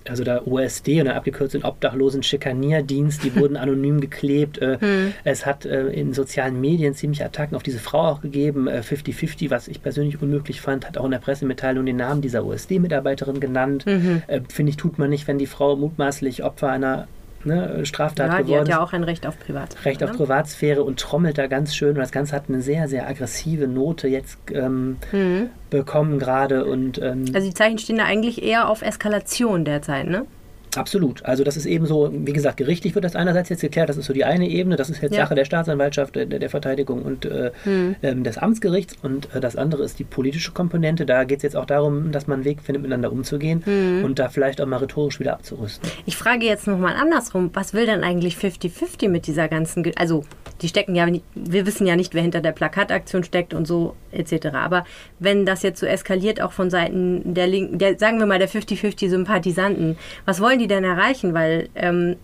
also der OSD und dann abgekürzt den Obdachlosen Schikanierdienst, die wurden *laughs* anonym geklebt. Äh, Es hat äh, in sozialen Medien ziemlich Attacken auf diese Frau auch gegeben. Äh, 50-50, was ich persönlich unmöglich fand, hat auch in der Pressemitteilung den Namen dieser OSD-Mitarbeiterin genannt. Äh, Finde ich, tut man nicht, wenn die Frau mutmaßlich Opfer einer ne, Straftat ja, die geworden hat ist. ja auch ein Recht auf Privatsphäre. Recht auf ne? Privatsphäre und trommelt da ganz schön. Und das Ganze hat eine sehr, sehr aggressive Note jetzt ähm, bekommen gerade. Und ähm, Also die Zeichen stehen da eigentlich eher auf Eskalation derzeit, ne? Absolut. Also das ist eben so, wie gesagt, gerichtlich wird das einerseits jetzt geklärt. Das ist so die eine Ebene. Das ist jetzt Ja. Sache der Staatsanwaltschaft, der, der Verteidigung und äh, ähm, des Amtsgerichts. Und äh, das andere ist die politische Komponente. Da geht es jetzt auch darum, dass man einen Weg findet, miteinander umzugehen und da vielleicht auch mal rhetorisch wieder abzurüsten. Ich frage jetzt nochmal andersrum, was will denn eigentlich 50-50 mit dieser ganzen, Ge also die stecken ja, wir wissen ja nicht, wer hinter der Plakataktion steckt und so etc. Aber wenn das jetzt so eskaliert, auch von Seiten der Linken, der, sagen wir mal der 50-50-Sympathisanten, was wollen die denn erreichen? Weil ähm,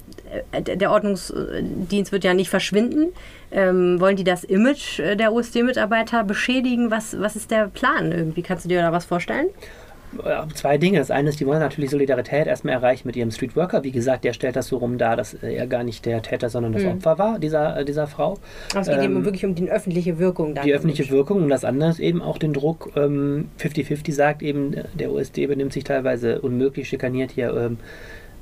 äh, der Ordnungsdienst wird ja nicht verschwinden. Ähm, wollen die das Image äh, der OSD-Mitarbeiter beschädigen? Was, was ist der Plan irgendwie? Kannst du dir da was vorstellen? Ja, zwei Dinge. Das eine ist, die wollen natürlich Solidarität erstmal erreichen mit ihrem Streetworker. Wie gesagt, der stellt das so rum dar, dass er gar nicht der Täter, sondern das Opfer war, dieser, äh, dieser Frau. Also es geht eben Ähm, wirklich um die öffentliche Wirkung. Dann Die öffentliche Wirkung und das andere ist eben auch den Druck. ähm, 50-50 sagt eben, äh, der OSD benimmt sich teilweise unmöglich, schikaniert hier ähm,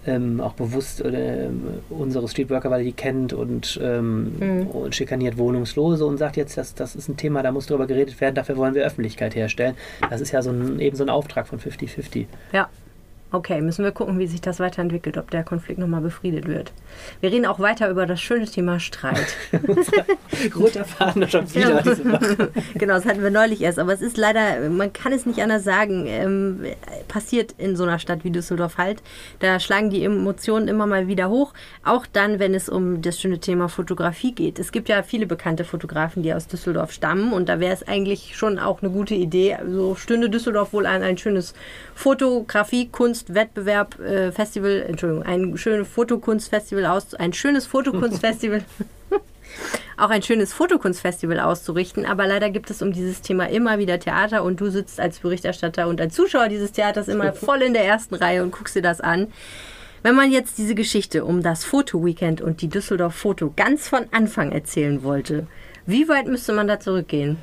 ähm, auch bewusst äh, unsere Streetworker, weil er die kennt und, ähm, und schikaniert Wohnungslose und sagt jetzt, das, das ist ein Thema, da muss darüber geredet werden, dafür wollen wir Öffentlichkeit herstellen. Das ist ja so ein, eben so ein Auftrag von 50-50. Ja. Okay, müssen wir gucken, wie sich das weiterentwickelt, ob der Konflikt nochmal befriedet wird. Wir reden auch weiter über das schöne Thema Streit. *laughs* Roter Faden schon wieder *laughs* genau, das hatten wir neulich erst, aber es ist leider, man kann es nicht anders sagen, ähm, passiert in so einer Stadt wie Düsseldorf halt. Da schlagen die Emotionen immer mal wieder hoch, auch dann, wenn es um das schöne Thema Fotografie geht. Es gibt ja viele bekannte Fotografen, die aus Düsseldorf stammen und da wäre es eigentlich schon auch eine gute Idee, so stünde Düsseldorf wohl an ein schönes Fotografie, Kunst, Wettbewerb, äh, Festival, Entschuldigung, ein schönes Fotokunstfestival aus, ein schönes Fotokunstfestival *laughs* auch ein schönes Fotokunstfestival auszurichten. Aber leider gibt es um dieses Thema immer wieder Theater und du sitzt als Berichterstatter und als Zuschauer dieses Theaters immer *laughs* voll in der ersten Reihe und guckst dir das an. Wenn man jetzt diese Geschichte um das Foto-Weekend und die Düsseldorf Foto ganz von Anfang erzählen wollte, wie weit müsste man da zurückgehen?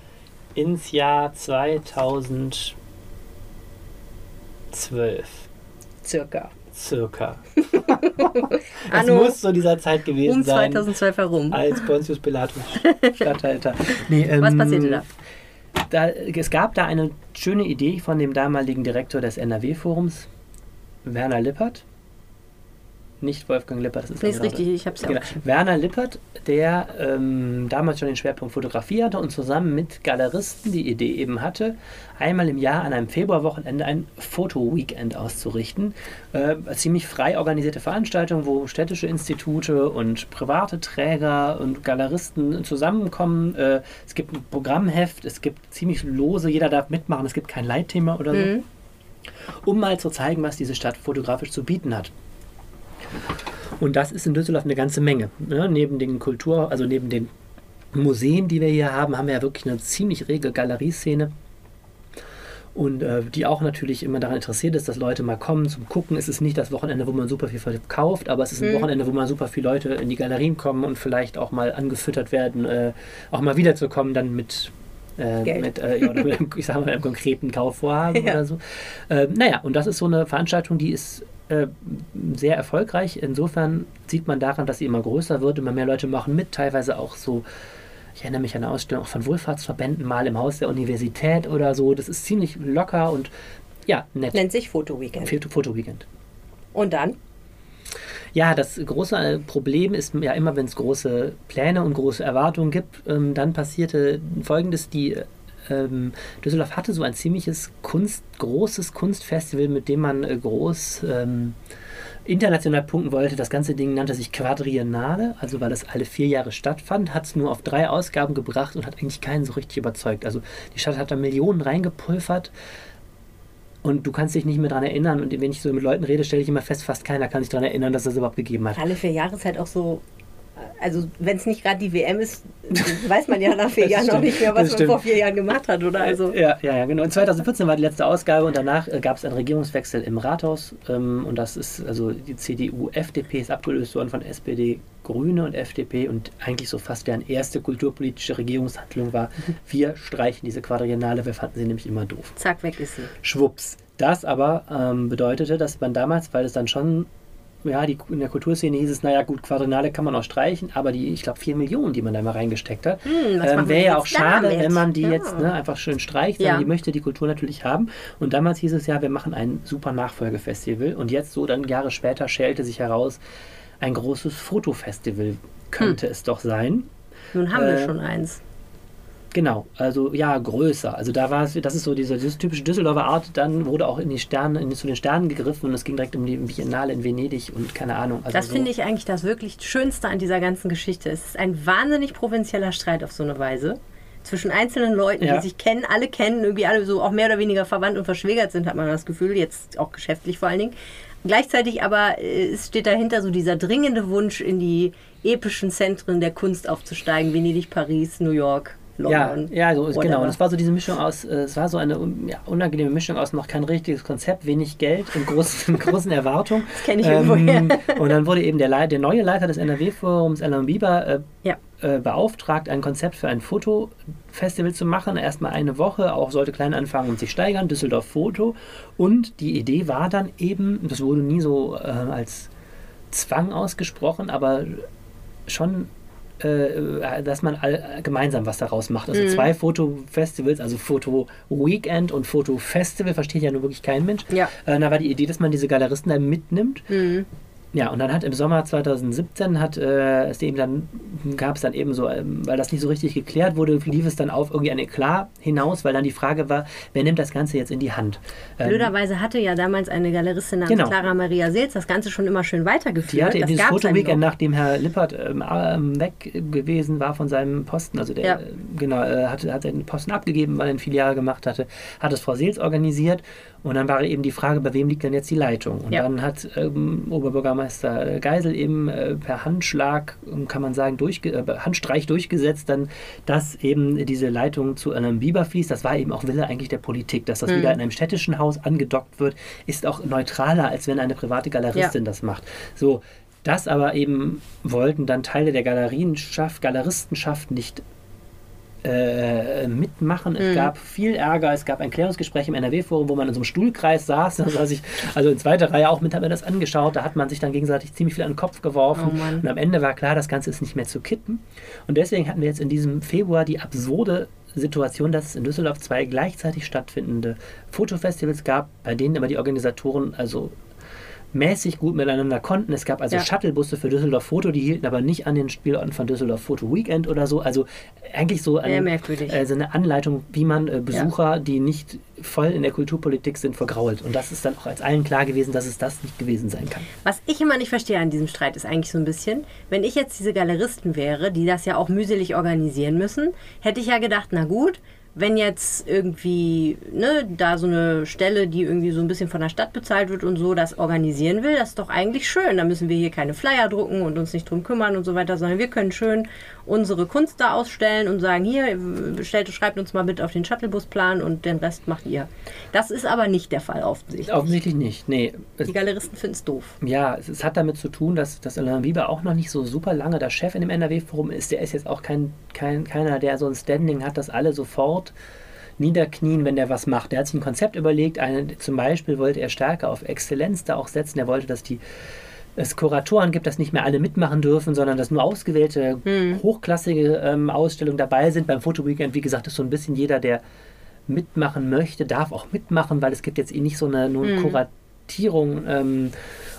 Ins Jahr 2012. Circa. Circa. *laughs* Das muss so dieser Zeit gewesen um sein. 2012 herum. Als Pontius Pilatus *laughs* Statthalter. Nee, ähm, Was passierte da? da? Es gab da eine schöne Idee von dem damaligen Direktor des NRW-Forums, Werner Lippert. Nicht Wolfgang Lippert, das ist Nee, ist richtig, ich hab's ja Genau. auch. Werner Lippert, der ähm, damals schon den Schwerpunkt Fotografie hatte und zusammen mit Galeristen die Idee eben hatte, einmal im Jahr an einem Februarwochenende ein Foto-Weekend auszurichten. Äh, ziemlich frei organisierte Veranstaltung, wo städtische Institute und private Träger und Galeristen zusammenkommen. Äh, es gibt ein Programmheft, es gibt ziemlich lose, jeder darf mitmachen, es gibt kein Leitthema oder so Mhm. um mal zu zeigen, was diese Stadt fotografisch zu bieten hat. Und das ist in Düsseldorf eine ganze Menge. Ne? Neben den Kultur, also neben den Museen, die wir hier haben, haben wir ja wirklich eine ziemlich rege Galerieszene. Und äh, die auch natürlich immer daran interessiert ist, dass Leute mal kommen zum Gucken. Es ist nicht das Wochenende, wo man super viel verkauft, aber es ist ein Wochenende, wo mal super viele Leute in die Galerien kommen und vielleicht auch mal angefüttert werden, äh, auch mal wiederzukommen, dann mit, äh, mit äh, ja, *laughs* mit einem, ich sag mal, einem konkreten Kaufvorhaben Ja. oder so. Äh, naja, und das ist so eine Veranstaltung, die ist äh, sehr erfolgreich. Insofern sieht man daran, dass sie immer größer wird, immer mehr Leute machen mit, teilweise auch so. Ich erinnere mich an eine Ausstellung auch von Wohlfahrtsverbänden mal im Haus der Universität oder so. Das ist ziemlich locker und ja, nett. Nennt sich Foto-Weekend. Foto- Foto-Weekend. Und dann? Ja, das große äh, Problem ist ja immer, wenn es große Pläne und große Erwartungen gibt, ähm, dann passierte Folgendes, die ähm, Düsseldorf hatte so ein ziemliches Kunst, großes Kunstfestival, mit dem man äh, groß ähm, international punkten wollte. Das ganze Ding nannte sich Quadriennale, also weil es alle vier Jahre stattfand, hat es nur auf drei Ausgaben gebracht und hat eigentlich keinen so richtig überzeugt. Also die Stadt hat da Millionen reingepulvert und du kannst dich nicht mehr daran erinnern. Und wenn ich so mit Leuten rede, stelle ich immer fest, fast keiner kann sich daran erinnern, dass das überhaupt gegeben hat. Alle vier Jahre ist halt auch so. Also, wenn es nicht gerade die WM ist, *laughs* weiß man ja nach vier Jahren noch stimmt, nicht mehr, was man stimmt. vor vier Jahren gemacht hat, oder? Also, Ja, ja, ja, genau. Und 2014 war die letzte Ausgabe und danach äh, gab es einen Regierungswechsel im Rathaus. Ähm, und das ist, also die CDU, FDP ist abgelöst worden von SPD, Grüne und FDP. Und eigentlich so fast deren erste kulturpolitische Regierungshandlung war, *laughs* wir streichen diese Quadriennale, wir fanden sie nämlich immer doof. zack, weg ist sie. Schwupps. Das aber ähm, bedeutete, dass man damals, weil es dann schon, ja, die, in der Kulturszene hieß es, naja gut, Quadriennale kann man auch streichen, aber die, ich glaube, vier Millionen, die man da mal reingesteckt hat, Hm, ähm, wir wäre ja auch schade, damit? wenn man die Ja. jetzt ne, einfach schön streicht, Ja. sondern die möchte die Kultur natürlich haben. Und damals hieß es ja, wir machen ein super Nachfolgefestival und jetzt so dann Jahre später schälte sich heraus, ein großes Fotofestival könnte Hm. es doch sein. Nun haben wir Äh, schon eins. Genau, also ja, größer. Also da war es, das ist so diese, typische Düsseldorfer Art, dann wurde auch in die Sterne, in, zu den Sternen gegriffen und es ging direkt um die Biennale in Venedig und keine Ahnung. Also Das so, finde ich eigentlich das wirklich Schönste an dieser ganzen Geschichte. Es ist ein wahnsinnig provinzieller Streit auf so eine Weise. Zwischen einzelnen Leuten, Ja. die sich kennen, alle kennen, irgendwie alle so auch mehr oder weniger verwandt und verschwägert sind, hat man das Gefühl, jetzt auch geschäftlich vor allen Dingen. Gleichzeitig aber äh, es steht dahinter so dieser dringende Wunsch, in die epischen Zentren der Kunst aufzusteigen. Venedig, Paris, New York, London. ja, so ist genau. Und es war so diese Mischung aus, äh, es war so eine ja, unangenehme Mischung aus noch kein richtiges Konzept, wenig Geld und großen, *laughs* großen Erwartungen. Das kenn ich irgendwoher. *laughs* und dann wurde eben der, der neue Leiter des NRW-Forums, Alan Bieber, äh, Ja. äh, beauftragt, ein Konzept für ein Fotofestival zu machen. Erstmal eine Woche, auch sollte klein anfangen und sich steigern, Düsseldorf Foto. Und die Idee war dann eben, das wurde nie so äh, als Zwang ausgesprochen, aber schon, äh, dass man all, gemeinsam was daraus macht. Also zwei Fotofestivals, also Foto Weekend und Foto Festival, versteht ja nur wirklich kein Mensch. Ja. Äh, da war die Idee, dass man diese Galeristen dann mitnimmt. Ja, und dann hat im Sommer 2017 hat äh, es eben dann gab es dann eben so, ähm, weil das nicht so richtig geklärt wurde, lief es dann auf irgendwie ein Eklat hinaus, weil dann die Frage war, wer nimmt das Ganze jetzt in die Hand? Ähm, Blöderweise hatte ja damals eine Galeristin namens Genau. Clara Maria Seels das Ganze schon immer schön weitergeführt. Die hatte eben das dieses Fotoweekend, nachdem Herr Lippert ähm, ähm, weg gewesen war von seinem Posten, also der Ja. genau, äh, hat, hat den Posten abgegeben, weil er viele Jahre gemacht hatte, hat es Frau Seels organisiert und dann war eben die Frage, bei wem liegt denn jetzt die Leitung? Und Ja. dann hat ähm, Oberbürgermeister Bürgermeister Geisel eben äh, per Handschlag, ähm, kann man sagen, durchge äh, Handstreich durchgesetzt, dann, dass eben diese Leitung zu einem Biber fließt. Das war eben auch Wille eigentlich der Politik, dass das Mhm. wieder in einem städtischen Haus angedockt wird, ist auch neutraler, als wenn eine private Galeristin das macht. So, das aber eben wollten dann Teile der Galerienschaft, Galeristenschaft nicht äh, mitmachen. Es Mhm. gab viel Ärger, es gab ein Klärungsgespräch im NRW-Forum, wo man in so einem Stuhlkreis saß. *laughs* Da saß ich, also in zweiter Reihe auch mit, habe mir das angeschaut. Da hat man sich dann gegenseitig ziemlich viel an den Kopf geworfen. Oh und am Ende war klar, das Ganze ist nicht mehr zu kippen. Und deswegen hatten wir jetzt in diesem Februar die absurde Situation, dass es in Düsseldorf zwei gleichzeitig stattfindende Fotofestivals gab, bei denen aber die Organisatoren also mäßig gut miteinander konnten. Es gab also Ja. Shuttlebusse für Düsseldorf Foto, die hielten aber nicht an den Spielorten von Düsseldorf Foto Weekend oder so. Also eigentlich so merkwürdig. also eine Anleitung, wie man äh, Besucher, die nicht voll in der Kulturpolitik sind, vergrault. Und das ist dann auch als allen klar gewesen, dass es das nicht gewesen sein kann. Was ich immer nicht verstehe an diesem Streit ist eigentlich so ein bisschen, wenn ich jetzt diese Galeristen wäre, die das ja auch mühselig organisieren müssen, hätte ich ja gedacht, na gut, wenn jetzt irgendwie ne, da so eine Stelle, die irgendwie so ein bisschen von der Stadt bezahlt wird und so, das organisieren will, das ist doch eigentlich schön. Da müssen wir hier keine Flyer drucken und uns nicht drum kümmern und so weiter, sondern wir können schön unsere Kunst da ausstellen und sagen, hier, stellt, schreibt uns mal bitte auf den Shuttlebusplan und den Rest macht ihr. Das ist aber nicht der Fall offensichtlich. Offensichtlich nicht. Nee. Die Galeristen finden es doof. ja, es, es hat damit zu tun, dass, dass Alain Bieber auch noch nicht so super lange der Chef in dem NRW-Forum ist. Der ist jetzt auch kein, kein, keiner, der so ein Standing hat, dass alle sofort niederknien, wenn der was macht. Der hat sich ein Konzept überlegt. Eine, zum Beispiel wollte er stärker auf Exzellenz da auch setzen. Er wollte, dass die es Kuratoren gibt, dass nicht mehr alle mitmachen dürfen, sondern dass nur ausgewählte hochklassige ähm, Ausstellungen dabei sind. Beim Fotoweekend, wie gesagt, ist so ein bisschen jeder, der mitmachen möchte, darf auch mitmachen, weil es gibt jetzt eh nicht so eine nur eine Kuratierung. Ähm,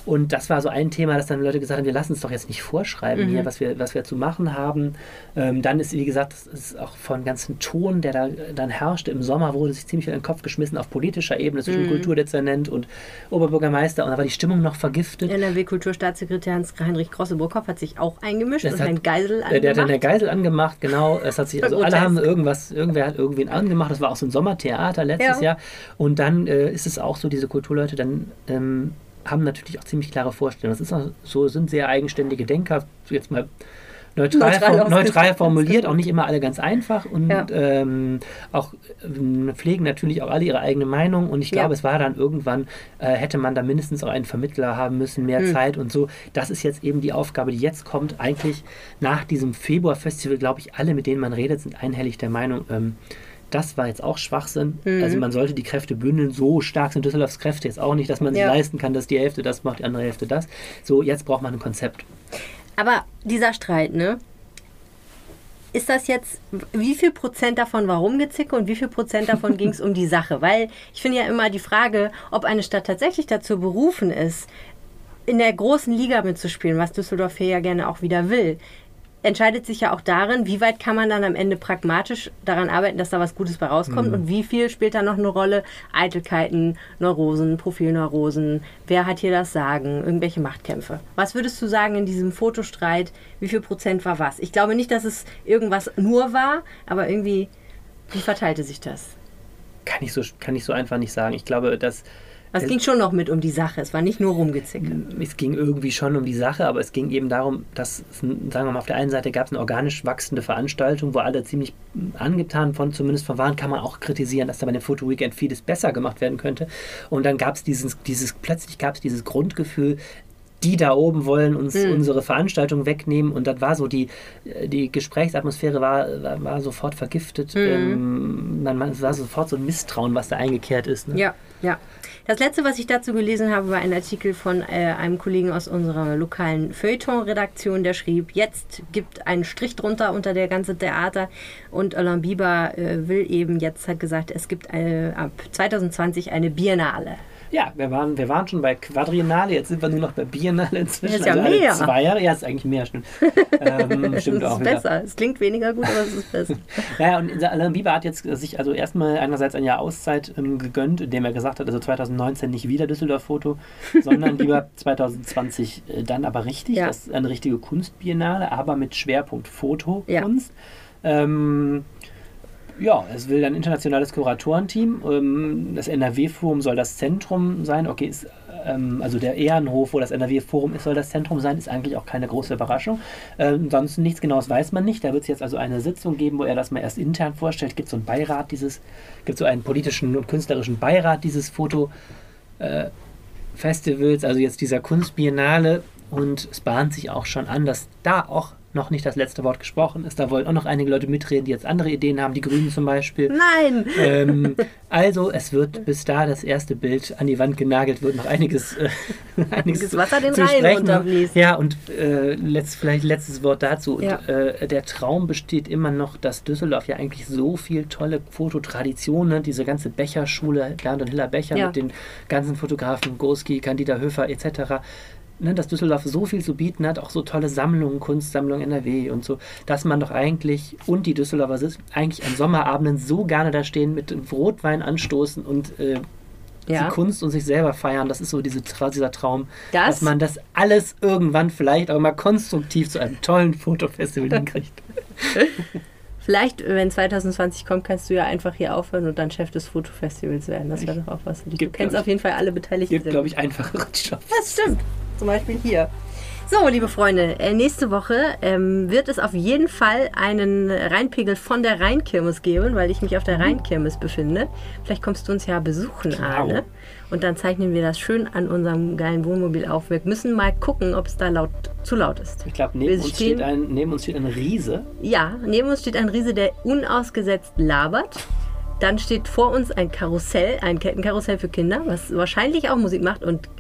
und das war so ein Thema, dass dann Leute gesagt haben, wir lassen es doch jetzt nicht vorschreiben hier, was wir, was wir zu machen haben. Ähm, dann ist, wie gesagt, das ist auch von ganzen Ton, der da dann herrschte. Im Sommer wurde sich ziemlich in den Kopf geschmissen auf politischer Ebene zwischen Kulturdezernent und Oberbürgermeister. Und da war die Stimmung noch vergiftet. NRW-Kulturstaatssekretär Hans-Heinrich Grosseburgkopf hat sich auch eingemischt Das und hat- Herrn Geisel Äh, Der hat dann angemacht. der Geisel angemacht, genau. Es hat sich, also alle haben irgendwas, irgendwer hat irgendwen angemacht. Das war auch so ein Sommertheater letztes Ja. Jahr. Und dann äh, ist es auch so, diese Kulturleute dann ähm, haben natürlich auch ziemlich klare Vorstellungen. Das ist auch so, sind sehr eigenständige Denker. Jetzt mal neutral, Neutral form, neutral formuliert, auch nicht immer alle ganz einfach und Ja. ähm, auch ähm, pflegen natürlich auch alle ihre eigene Meinung und ich Ja. glaube, es war dann irgendwann, äh, hätte man da mindestens auch einen Vermittler haben müssen, mehr Hm. Zeit und so. Das ist jetzt eben die Aufgabe, die jetzt kommt. Eigentlich nach diesem Februar-Festival, glaube ich, alle, mit denen man redet, sind einhellig der Meinung, ähm, das war jetzt auch Schwachsinn. Mhm. Also man sollte die Kräfte bündeln. So stark sind Düsseldorfs Kräfte jetzt auch nicht, dass man sich Ja. leisten kann, dass die Hälfte das macht, die andere Hälfte das. So, jetzt braucht man ein Konzept. Aber dieser Streit, ne? Ist das jetzt, wie viel Prozent davon war Rumgezicke und wie viel Prozent davon *laughs* ging es um die Sache? Weil ich finde ja immer die Frage, ob eine Stadt tatsächlich dazu berufen ist, in der großen Liga mitzuspielen, was Düsseldorf hier ja gerne auch wieder will, entscheidet sich ja auch darin, wie weit kann man dann am Ende pragmatisch daran arbeiten, dass da was Gutes bei rauskommt und wie viel spielt da noch eine Rolle? Eitelkeiten, Neurosen, Profilneurosen, wer hat hier das Sagen, irgendwelche Machtkämpfe. Was würdest du sagen in diesem Fotostreit, wie viel Prozent war was? Ich glaube nicht, dass es irgendwas nur war, aber irgendwie, wie verteilte sich das? Kann ich so, kann ich so einfach nicht sagen. Ich glaube, dass Es ging schon noch mit um die Sache, es war nicht nur Rumgezicke. es ging irgendwie schon um die Sache, aber es ging eben darum, dass, sagen wir mal, auf der einen Seite gab es eine organisch wachsende Veranstaltung, wo alle ziemlich angetan von, zumindest von waren, kann man auch kritisieren, dass da bei dem Foto Weekend vieles besser gemacht werden könnte. Und dann gab es dieses, dieses, plötzlich gab es dieses Grundgefühl, die da oben wollen uns unsere Veranstaltung wegnehmen und das war so die die Gesprächsatmosphäre war, war, war sofort vergiftet ähm, man, man, es war sofort so ein Misstrauen was da eingekehrt ist ne? Ja, ja. Das letzte, was ich dazu gelesen habe, war ein Artikel von äh, einem Kollegen aus unserer lokalen Feuilleton-Redaktion, der schrieb, jetzt gibt einen Strich drunter unter der ganze Theater und Alain Bieber äh, will eben, jetzt hat gesagt, es gibt eine, ab 2020 eine Biennale. Ja, wir waren, wir waren schon bei Quadriennale, jetzt sind wir nur noch bei Biennale inzwischen. Das ist ja also alle mehr. zwei Jahre. Ja, ist eigentlich mehr, stimmt. *laughs* ähm, stimmt das auch ist wieder. besser. Es klingt weniger gut, aber es ist besser. *laughs* Naja, und Alain Bieber hat jetzt sich also erstmal einerseits ein Jahr Auszeit ähm, gegönnt, indem er gesagt hat, also 2019 nicht wieder Düsseldorf-Foto, sondern *laughs* lieber 2020 äh, dann aber richtig. Ja. Das ist eine richtige Kunstbiennale, aber mit Schwerpunkt Ja. Fotokunst. Ähm, ja, es will ein internationales Kuratorenteam. Ähm, das NRW-Forum soll das Zentrum sein. Okay, ist ähm, also der Ehrenhof, wo das NRW-Forum ist, soll das Zentrum sein, ist eigentlich auch keine große Überraschung. Ähm, ansonsten nichts Genaues weiß man nicht. Da wird es jetzt also eine Sitzung geben, wo er das mal erst intern vorstellt. Gibt so einen Beirat dieses, gibt so einen politischen und künstlerischen Beirat dieses Fotofestivals, also jetzt dieser Kunstbiennale. Und es bahnt sich auch schon an, dass da auch noch nicht das letzte Wort gesprochen ist. Da wollen auch noch einige Leute mitreden, die jetzt andere Ideen haben, die Grünen zum Beispiel. Nein! Ähm, *laughs* also es wird bis da das erste Bild an die Wand genagelt, wird noch einiges, äh, *laughs* einiges Wasser den Rhein runterfließt. Ja, und äh, letzt, vielleicht letztes Wort dazu. Ja. Und, äh, der Traum besteht immer noch, dass Düsseldorf ja eigentlich so viel tolle Fototraditionen, diese ganze Becherschule, Bernd und Hiller Becher Ja. mit den ganzen Fotografen, Goski, Candida Höfer etc., ne, dass Düsseldorf so viel zu bieten hat, auch so tolle Sammlungen, Kunstsammlungen NRW und so, dass man doch eigentlich, und die Düsseldorfer sind eigentlich an Sommerabenden so gerne da stehen, mit dem Rotwein anstoßen und äh, Ja. die Kunst und sich selber feiern. Das ist so diese, dieser Traum, Das- dass man das alles irgendwann vielleicht auch mal konstruktiv zu einem tollen Fotofestival *laughs* hinkriegt. Vielleicht, wenn 2020 kommt, kannst du ja einfach hier aufhören und dann Chef des Fotofestivals werden. Das wäre doch auch was. Du Gibt, kennst auf jeden Fall alle Beteiligten. Gibt, sehr glaube ich, einfachere Jobs. Das stimmt. Zum Beispiel hier. So, liebe Freunde, äh, nächste Woche ähm, wird es auf jeden Fall einen Rheinpegel von der Rheinkirmes geben, weil ich mich auf der Rheinkirmes befinde. Vielleicht kommst du uns ja besuchen, Klar. Arne. Und dann zeichnen wir das schön an unserem geilen Wohnmobil auf. Wir müssen mal gucken, ob es da laut, zu laut ist. Ich glaube, neben, uns steht ein- neben uns steht ein Riese. Ja, neben uns steht ein Riese, der unausgesetzt labert. Dann steht vor uns ein Karussell, ein Kettenkarussell für Kinder, was wahrscheinlich auch Musik macht. Und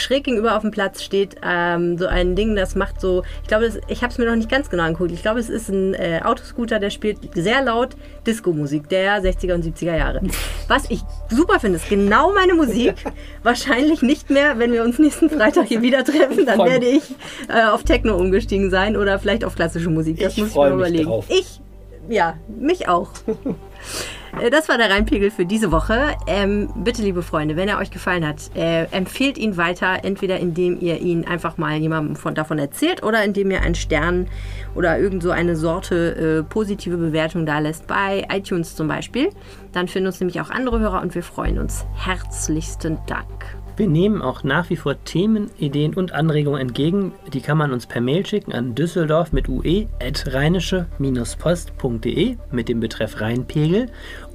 schräg gegenüber auf dem Platz steht ähm, so ein Ding, das macht so, ich glaube, das, ich habe es mir noch nicht ganz genau angeguckt. Ich glaube, es ist ein äh, Autoscooter, der spielt sehr laut Disco-Musik der 60er und 70er Jahre. *laughs* Was ich super finde, ist genau meine Musik. *laughs* Wahrscheinlich nicht mehr, wenn wir uns nächsten Freitag hier wieder treffen, dann werde ich äh, auf Techno umgestiegen sein oder vielleicht auf klassische Musik. Das Ich muss ich mir überlegen. drauf. Ich, ja, mich auch. *laughs* Äh, Das war der Rheinpegel für diese Woche. Ähm, bitte, liebe Freunde, wenn er euch gefallen hat, äh, empfehlt ihn weiter, entweder indem ihr ihn einfach mal jemandem von, davon erzählt oder indem ihr einen Stern oder irgend so eine Sorte äh, positive Bewertung da lässt, bei iTunes zum Beispiel. Dann finden uns nämlich auch andere Hörer und wir freuen uns. Herzlichsten Dank. Wir nehmen auch nach wie vor Themen, Ideen und Anregungen entgegen. Die kann man uns per Mail schicken an düsseldorf mit ue at rheinische-post.de mit dem Betreff Rheinpegel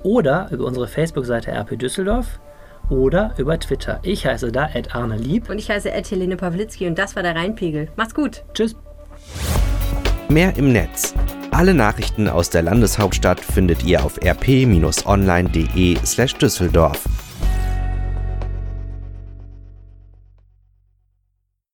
oder über unsere Facebook-Seite RP Düsseldorf oder über Twitter. Ich heiße da at Arne Lieb. Und ich heiße Ed Helene Pawlitzki und das war der Rheinpegel. Macht's gut. Tschüss. Mehr im Netz. Alle Nachrichten aus der Landeshauptstadt findet ihr auf rp-online.de slash Düsseldorf.